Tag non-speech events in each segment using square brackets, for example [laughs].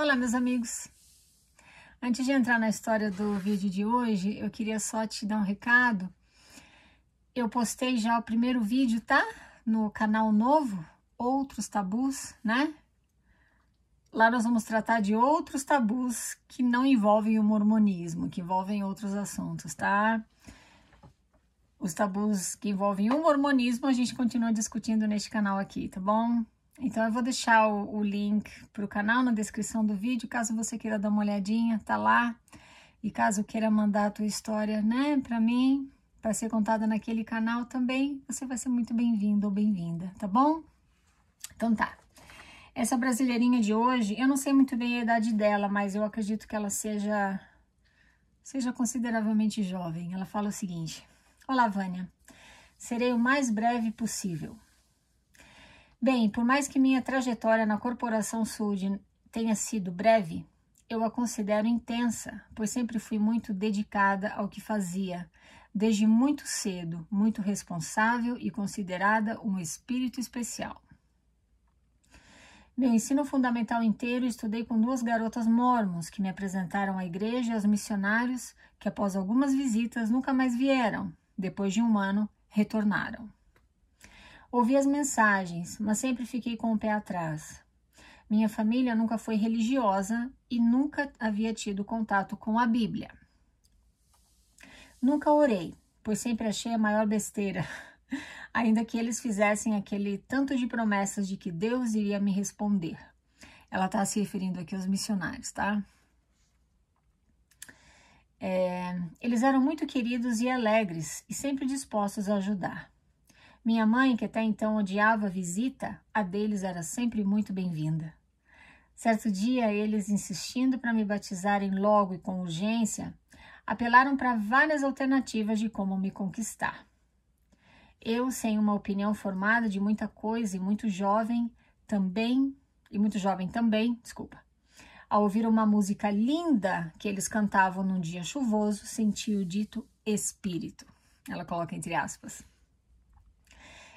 Olá, meus amigos! Antes de entrar na história do vídeo de hoje, eu queria só te dar um recado. Eu postei já o primeiro vídeo, tá? No canal novo, Outros Tabus, né? Lá nós vamos tratar de outros tabus que não envolvem o mormonismo, que envolvem outros assuntos, tá? Os tabus que envolvem o mormonismo a gente continua discutindo neste canal aqui, tá bom? Então, eu vou deixar o, o link para o canal na descrição do vídeo, caso você queira dar uma olhadinha, tá lá. E caso queira mandar a tua história, né, para mim, para ser contada naquele canal também, você vai ser muito bem-vindo ou bem-vinda, tá bom? Então tá. Essa brasileirinha de hoje, eu não sei muito bem a idade dela, mas eu acredito que ela seja seja consideravelmente jovem. Ela fala o seguinte: Olá, Vânia. Serei o mais breve possível. Bem, por mais que minha trajetória na Corporação Sud tenha sido breve, eu a considero intensa, pois sempre fui muito dedicada ao que fazia, desde muito cedo, muito responsável e considerada um espírito especial. Meu ensino fundamental inteiro estudei com duas garotas mormons que me apresentaram à igreja e aos missionários que, após algumas visitas, nunca mais vieram. Depois de um ano, retornaram. Ouvi as mensagens, mas sempre fiquei com o pé atrás. Minha família nunca foi religiosa e nunca havia tido contato com a Bíblia. Nunca orei, pois sempre achei a maior besteira, [laughs] ainda que eles fizessem aquele tanto de promessas de que Deus iria me responder. Ela está se referindo aqui aos missionários, tá? É, eles eram muito queridos e alegres e sempre dispostos a ajudar. Minha mãe, que até então odiava a visita, a deles era sempre muito bem-vinda. Certo dia, eles, insistindo para me batizarem logo e com urgência, apelaram para várias alternativas de como me conquistar. Eu, sem uma opinião formada de muita coisa e muito jovem, também, e muito jovem também, desculpa, ao ouvir uma música linda que eles cantavam num dia chuvoso, senti o dito espírito. Ela coloca entre aspas.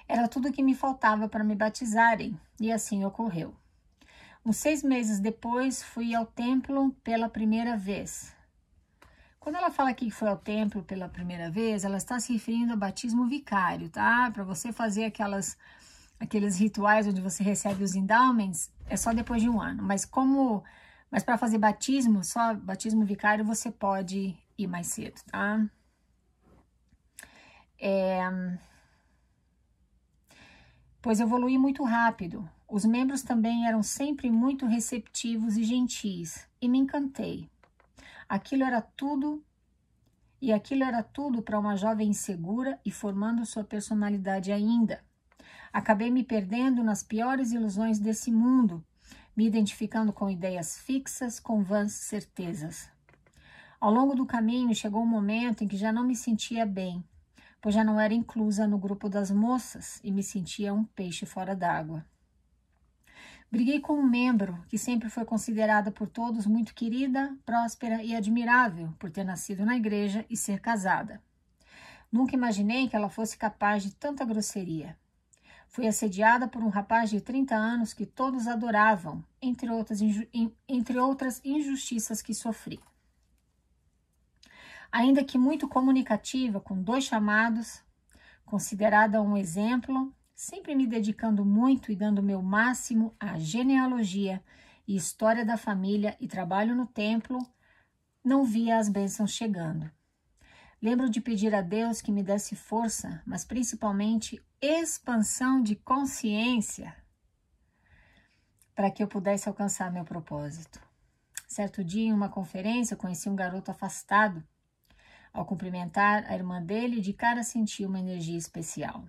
Era tudo o que me faltava para me batizarem, e assim ocorreu. Uns seis meses depois, fui ao templo pela primeira vez. Quando ela fala aqui que foi ao templo pela primeira vez, ela está se referindo ao batismo vicário, tá? Para você fazer aquelas aqueles rituais onde você recebe os endowments, é só depois de um ano. Mas como, mas para fazer batismo, só batismo vicário, você pode ir mais cedo, tá? É, pois evolui muito rápido. Os membros também eram sempre muito receptivos e gentis, e me encantei. Aquilo era tudo, e aquilo era tudo para uma jovem insegura e formando sua personalidade ainda. Acabei me perdendo nas piores ilusões desse mundo, me identificando com ideias fixas, com vãs certezas. Ao longo do caminho chegou um momento em que já não me sentia bem pois já não era inclusa no grupo das moças e me sentia um peixe fora d'água. Briguei com um membro que sempre foi considerada por todos muito querida, próspera e admirável por ter nascido na igreja e ser casada. Nunca imaginei que ela fosse capaz de tanta grosseria. Fui assediada por um rapaz de 30 anos que todos adoravam, entre outras, entre outras injustiças que sofri ainda que muito comunicativa, com dois chamados, considerada um exemplo, sempre me dedicando muito e dando meu máximo à genealogia e história da família e trabalho no templo, não via as bênçãos chegando. Lembro de pedir a Deus que me desse força, mas principalmente expansão de consciência para que eu pudesse alcançar meu propósito. Certo dia, em uma conferência, conheci um garoto afastado ao cumprimentar a irmã dele, de cara senti uma energia especial.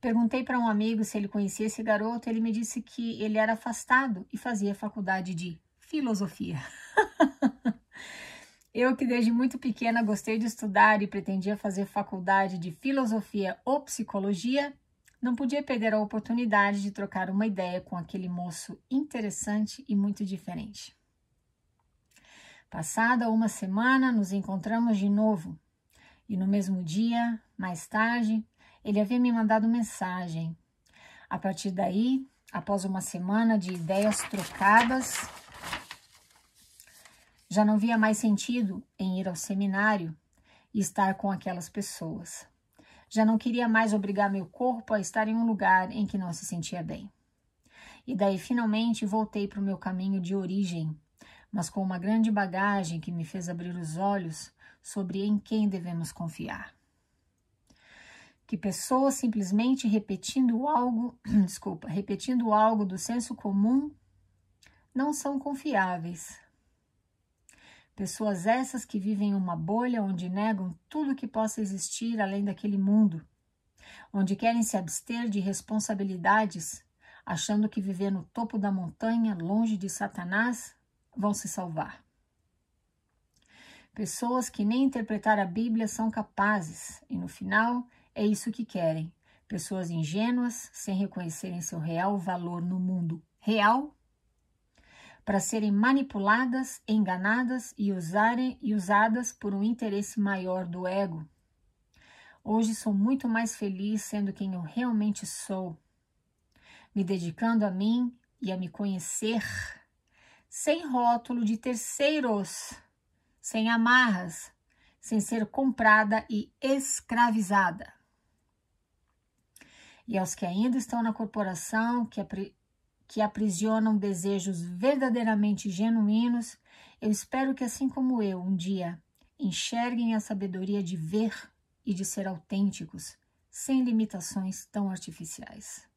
Perguntei para um amigo se ele conhecia esse garoto, ele me disse que ele era afastado e fazia faculdade de filosofia. [laughs] Eu, que desde muito pequena gostei de estudar e pretendia fazer faculdade de filosofia ou psicologia, não podia perder a oportunidade de trocar uma ideia com aquele moço interessante e muito diferente. Passada uma semana, nos encontramos de novo. E no mesmo dia, mais tarde, ele havia me mandado mensagem. A partir daí, após uma semana de ideias trocadas, já não via mais sentido em ir ao seminário e estar com aquelas pessoas. Já não queria mais obrigar meu corpo a estar em um lugar em que não se sentia bem. E daí finalmente voltei para o meu caminho de origem, mas com uma grande bagagem que me fez abrir os olhos sobre em quem devemos confiar. Que pessoas simplesmente repetindo algo, [clears throat] desculpa, repetindo algo do senso comum não são confiáveis. Pessoas essas que vivem em uma bolha onde negam tudo que possa existir além daquele mundo, onde querem se abster de responsabilidades, achando que viver no topo da montanha, longe de Satanás, vão se salvar. Pessoas que nem interpretar a Bíblia são capazes, e no final é isso que querem. Pessoas ingênuas, sem reconhecerem seu real valor no mundo real para serem manipuladas, enganadas e, usarem, e usadas por um interesse maior do ego. Hoje sou muito mais feliz sendo quem eu realmente sou, me dedicando a mim e a me conhecer, sem rótulo de terceiros, sem amarras, sem ser comprada e escravizada. E aos que ainda estão na corporação, que que aprisionam desejos verdadeiramente genuínos, eu espero que, assim como eu, um dia enxerguem a sabedoria de ver e de ser autênticos, sem limitações tão artificiais.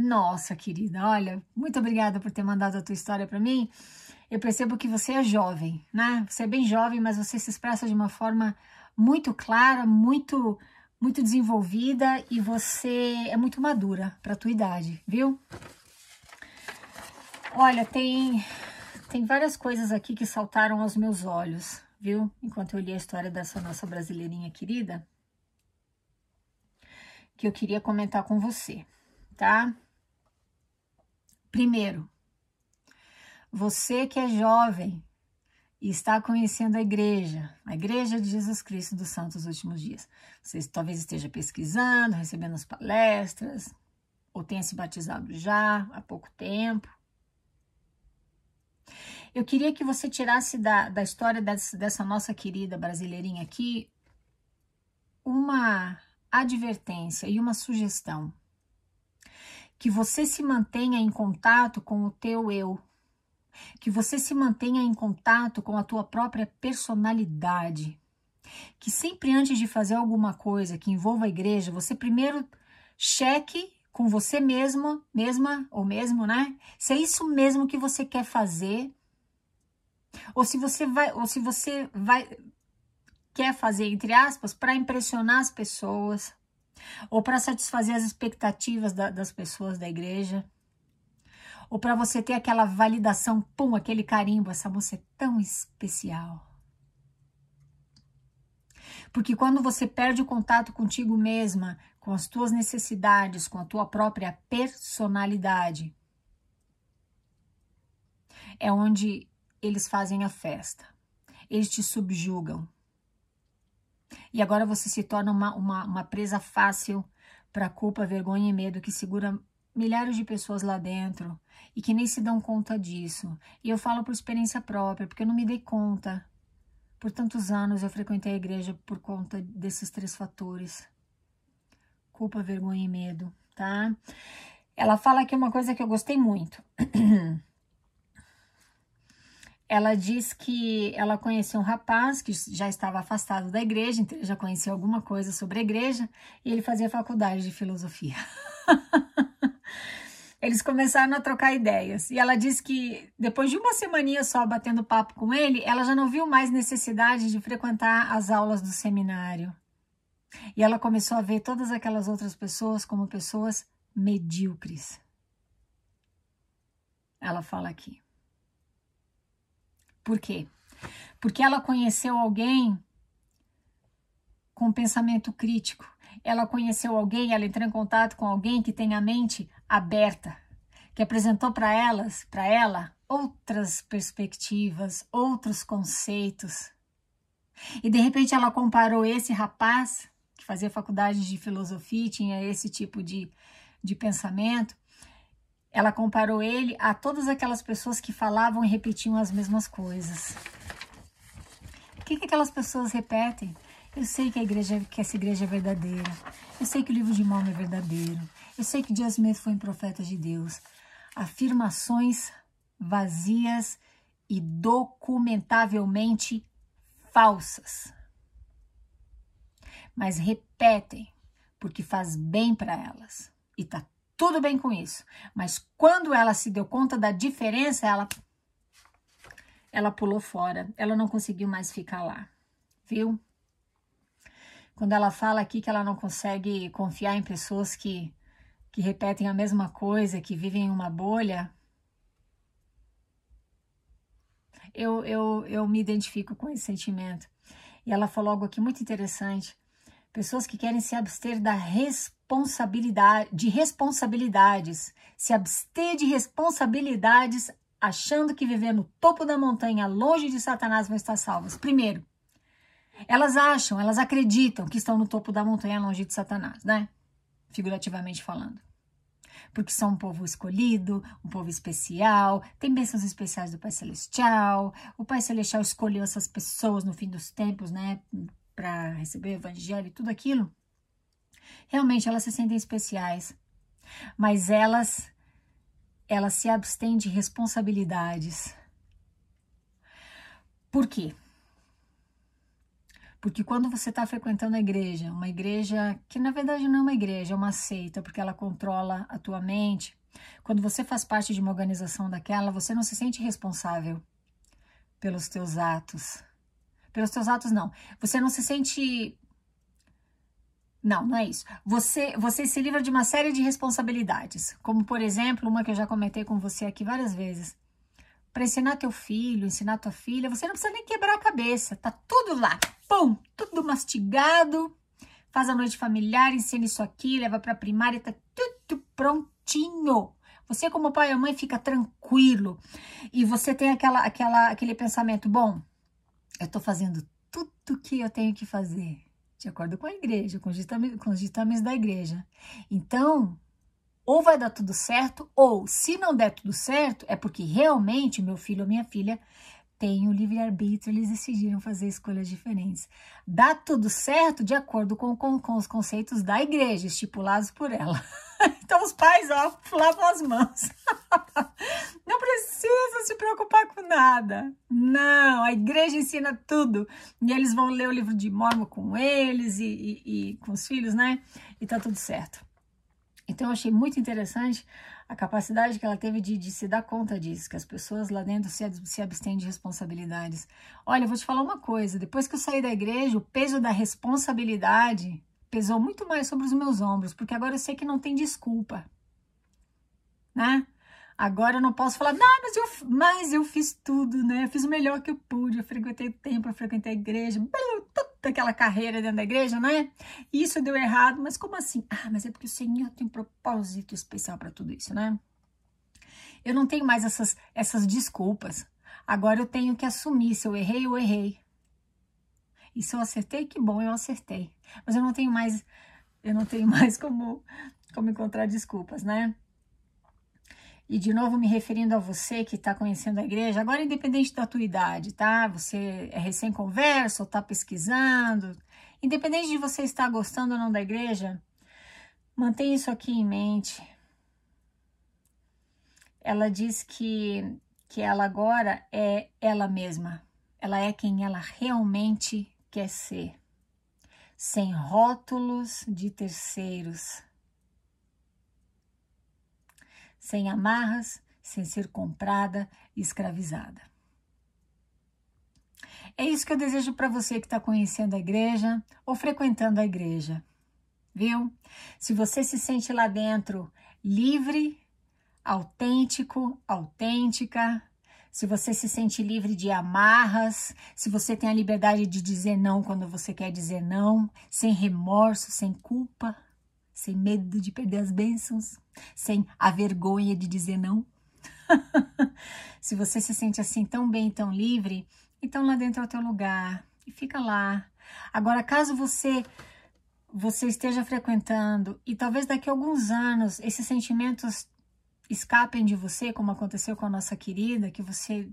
Nossa, querida, olha, muito obrigada por ter mandado a tua história para mim. Eu percebo que você é jovem, né? Você é bem jovem, mas você se expressa de uma forma muito clara, muito muito desenvolvida e você é muito madura para tua idade, viu? Olha, tem, tem várias coisas aqui que saltaram aos meus olhos, viu? Enquanto eu li a história dessa nossa brasileirinha querida, que eu queria comentar com você, tá? Primeiro, você que é jovem e está conhecendo a igreja, a igreja de Jesus Cristo dos Santos Últimos Dias. Você talvez esteja pesquisando, recebendo as palestras, ou tenha se batizado já há pouco tempo. Eu queria que você tirasse da, da história dessa, dessa nossa querida brasileirinha aqui uma advertência e uma sugestão. Que você se mantenha em contato com o teu eu. Que você se mantenha em contato com a tua própria personalidade. Que sempre antes de fazer alguma coisa que envolva a igreja, você primeiro cheque com você mesma, mesma ou mesmo, né? Se é isso mesmo que você quer fazer, ou se você vai, ou se você vai quer fazer entre aspas para impressionar as pessoas ou para satisfazer as expectativas da, das pessoas da igreja ou para você ter aquela validação, pum, aquele carimbo, essa moça é tão especial. Porque quando você perde o contato contigo mesma, com as tuas necessidades, com a tua própria personalidade, é onde eles fazem a festa. Eles te subjugam. E agora você se torna uma, uma, uma presa fácil para culpa, vergonha e medo que segura milhares de pessoas lá dentro e que nem se dão conta disso. E eu falo por experiência própria, porque eu não me dei conta. Por tantos anos eu frequentei a igreja por conta desses três fatores: culpa, vergonha e medo, tá? Ela fala aqui uma coisa que eu gostei muito. [clears throat] ela diz que ela conheceu um rapaz que já estava afastado da igreja, então ele já conhecia alguma coisa sobre a igreja, e ele fazia faculdade de filosofia. [laughs] Eles começaram a trocar ideias. E ela diz que depois de uma semaninha só batendo papo com ele, ela já não viu mais necessidade de frequentar as aulas do seminário. E ela começou a ver todas aquelas outras pessoas como pessoas medíocres. Ela fala aqui. Por quê? Porque ela conheceu alguém com pensamento crítico. Ela conheceu alguém, ela entrou em contato com alguém que tem a mente aberta, que apresentou para elas, para ela, outras perspectivas, outros conceitos. E de repente ela comparou esse rapaz que fazia faculdade de filosofia, tinha esse tipo de, de pensamento, ela comparou ele a todas aquelas pessoas que falavam e repetiam as mesmas coisas. O que, que aquelas pessoas repetem? Eu sei que a igreja, que essa igreja é verdadeira. Eu sei que o livro de Mormon é verdadeiro. Eu sei que Dias Smith foi um profeta de Deus. Afirmações vazias e documentavelmente falsas. Mas repetem porque faz bem para elas. E tá tudo bem com isso. Mas quando ela se deu conta da diferença, ela ela pulou fora. Ela não conseguiu mais ficar lá. Viu? Quando ela fala aqui que ela não consegue confiar em pessoas que que repetem a mesma coisa, que vivem em uma bolha, eu, eu, eu me identifico com esse sentimento. E ela falou algo aqui muito interessante. Pessoas que querem se abster da responsabilidade, de responsabilidades, se abster de responsabilidades, achando que viver no topo da montanha, longe de Satanás, vão estar salvas. Primeiro, elas acham, elas acreditam que estão no topo da montanha, longe de Satanás, né? Figurativamente falando porque são um povo escolhido, um povo especial, tem bênçãos especiais do Pai Celestial. O Pai Celestial escolheu essas pessoas no fim dos tempos, né, para receber o evangelho e tudo aquilo. Realmente elas se sentem especiais, mas elas elas se abstêm de responsabilidades. Por quê? Porque quando você está frequentando a igreja, uma igreja que na verdade não é uma igreja, é uma seita, porque ela controla a tua mente. Quando você faz parte de uma organização daquela, você não se sente responsável pelos teus atos. Pelos teus atos, não. Você não se sente. Não, não é isso. Você, você se livra de uma série de responsabilidades. Como, por exemplo, uma que eu já comentei com você aqui várias vezes para ensinar teu filho, ensinar tua filha, você não precisa nem quebrar a cabeça, tá tudo lá, pum, tudo mastigado. Faz a noite familiar, ensina isso aqui, leva para primária, tá tudo prontinho. Você como pai ou mãe fica tranquilo e você tem aquela, aquela, aquele pensamento, bom, eu estou fazendo tudo que eu tenho que fazer, de acordo com a igreja, com os ditames, com os ditames da igreja. Então, ou vai dar tudo certo, ou se não der tudo certo, é porque realmente meu filho ou minha filha tem o livre-arbítrio, eles decidiram fazer escolhas diferentes. Dá tudo certo de acordo com, com, com os conceitos da igreja, estipulados por ela. [laughs] então os pais, ó, lavam as mãos. [laughs] não precisa se preocupar com nada. Não, a igreja ensina tudo. E eles vão ler o livro de Mormon com eles e, e, e com os filhos, né? E tá tudo certo. Então, eu achei muito interessante a capacidade que ela teve de, de, se dar conta disso, que as pessoas lá dentro se, se abstêm de responsabilidades. Olha, eu vou te falar uma coisa: depois que eu saí da igreja, o peso da responsabilidade pesou muito mais sobre os meus ombros, porque agora eu sei que não tem desculpa, né? Agora eu não posso falar, não, mas eu, mas eu fiz tudo, né? Eu fiz o melhor que eu pude, eu frequentei o templo, eu frequentei a igreja, toda aquela carreira dentro da igreja, né? Isso deu errado, mas como assim? Ah, mas é porque o Senhor tem um propósito especial para tudo isso, né? Eu não tenho mais essas, essas desculpas. Agora eu tenho que assumir, se eu errei, eu errei. E se eu acertei, que bom, eu acertei. Mas eu não tenho mais, eu não tenho [laughs] mais como, como encontrar desculpas, né? E de novo me referindo a você que está conhecendo a igreja, agora independente da tua idade, tá? Você é recém-converso está pesquisando, independente de você estar gostando ou não da igreja, mantenha isso aqui em mente. Ela diz que, que ela agora é ela mesma, ela é quem ela realmente quer ser, sem rótulos de terceiros sem amarras, sem ser comprada escravizada. É isso que eu desejo para você que está conhecendo a igreja ou frequentando a igreja, viu? Se você se sente lá dentro livre, autêntico, autêntica, se você se sente livre de amarras, se você tem a liberdade de dizer não quando você quer dizer não, sem remorso, sem culpa, sem medo de perder as bênçãos, sem a vergonha de dizer não. [laughs] se você se sente assim tão bem, tão livre, então lá dentro é o teu lugar e fica lá. Agora, caso você você esteja frequentando e talvez daqui a alguns anos esses sentimentos escapem de você, como aconteceu com a nossa querida, que você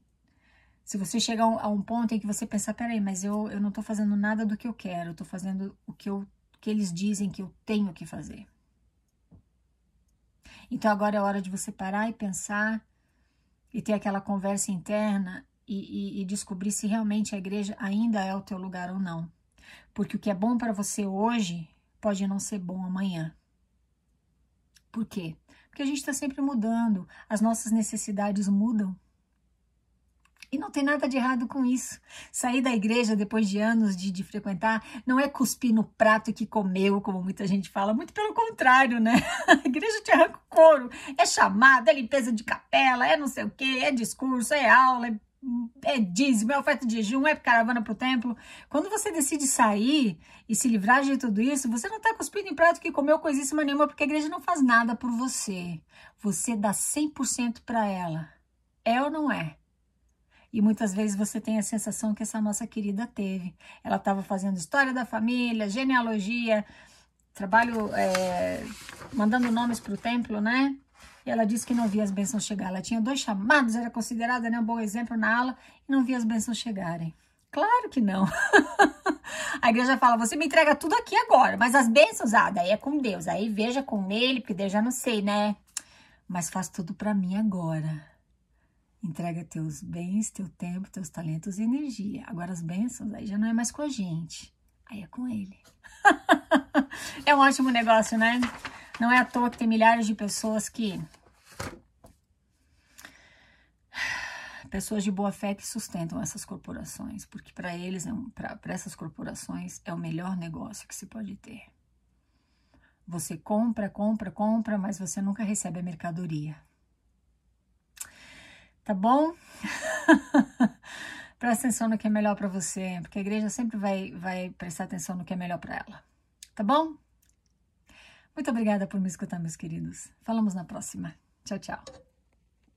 se você chegar a um ponto em que você pensar, peraí, mas eu, eu não estou fazendo nada do que eu quero, eu estou fazendo o que, eu, que eles dizem que eu tenho que fazer. Então agora é hora de você parar e pensar e ter aquela conversa interna e, e, e descobrir se realmente a igreja ainda é o teu lugar ou não. Porque o que é bom para você hoje pode não ser bom amanhã. Por quê? Porque a gente está sempre mudando, as nossas necessidades mudam. E não tem nada de errado com isso. Sair da igreja depois de anos de, de, frequentar não é cuspir no prato que comeu, como muita gente fala. Muito pelo contrário, né? [laughs] A igreja te arranca o couro. É chamada, é limpeza de capela, é não sei o quê, é discurso, é aula, é, é dízimo, é oferta de jejum, é caravana para o templo. Quando você decide sair e se livrar de tudo isso, você não está cuspindo em prato que comeu coisíssima nenhuma, porque a igreja não faz nada por você. Você dá 100% para ela. É ou não é? E muitas vezes você tem a sensação que essa nossa querida teve. Ela estava fazendo história da família, genealogia, trabalho, é, mandando nomes para o templo, né? E ela disse que não via as bênçãos chegar. Ela tinha dois chamados, era considerada né, um bom exemplo na aula, e não via as bênçãos chegarem. Claro que não. [laughs] a igreja fala, você me entrega tudo aqui agora, mas as bênçãos, ah, daí é com Deus. Aí veja com ele, porque Deus já não sei, né? Mas faz tudo para mim agora. Entrega teus bens, teu tempo, teus talentos e energia. Agora as bênçãos aí já não é mais com a gente, aí é com ele. [laughs] é um ótimo negócio, né? Não é à toa que tem milhares de pessoas que [sighs] pessoas de boa fé que sustentam essas corporações, porque para eles, é para essas corporações, é o melhor negócio que se pode ter. Você compra, compra, compra, mas você nunca recebe a mercadoria tá bom? [laughs] Presta atenção no que é melhor para você, porque a igreja sempre vai, vai prestar atenção no que é melhor para ela, tá bom? Muito obrigada por me escutar, meus queridos. Falamos na próxima. Tchau, tchau.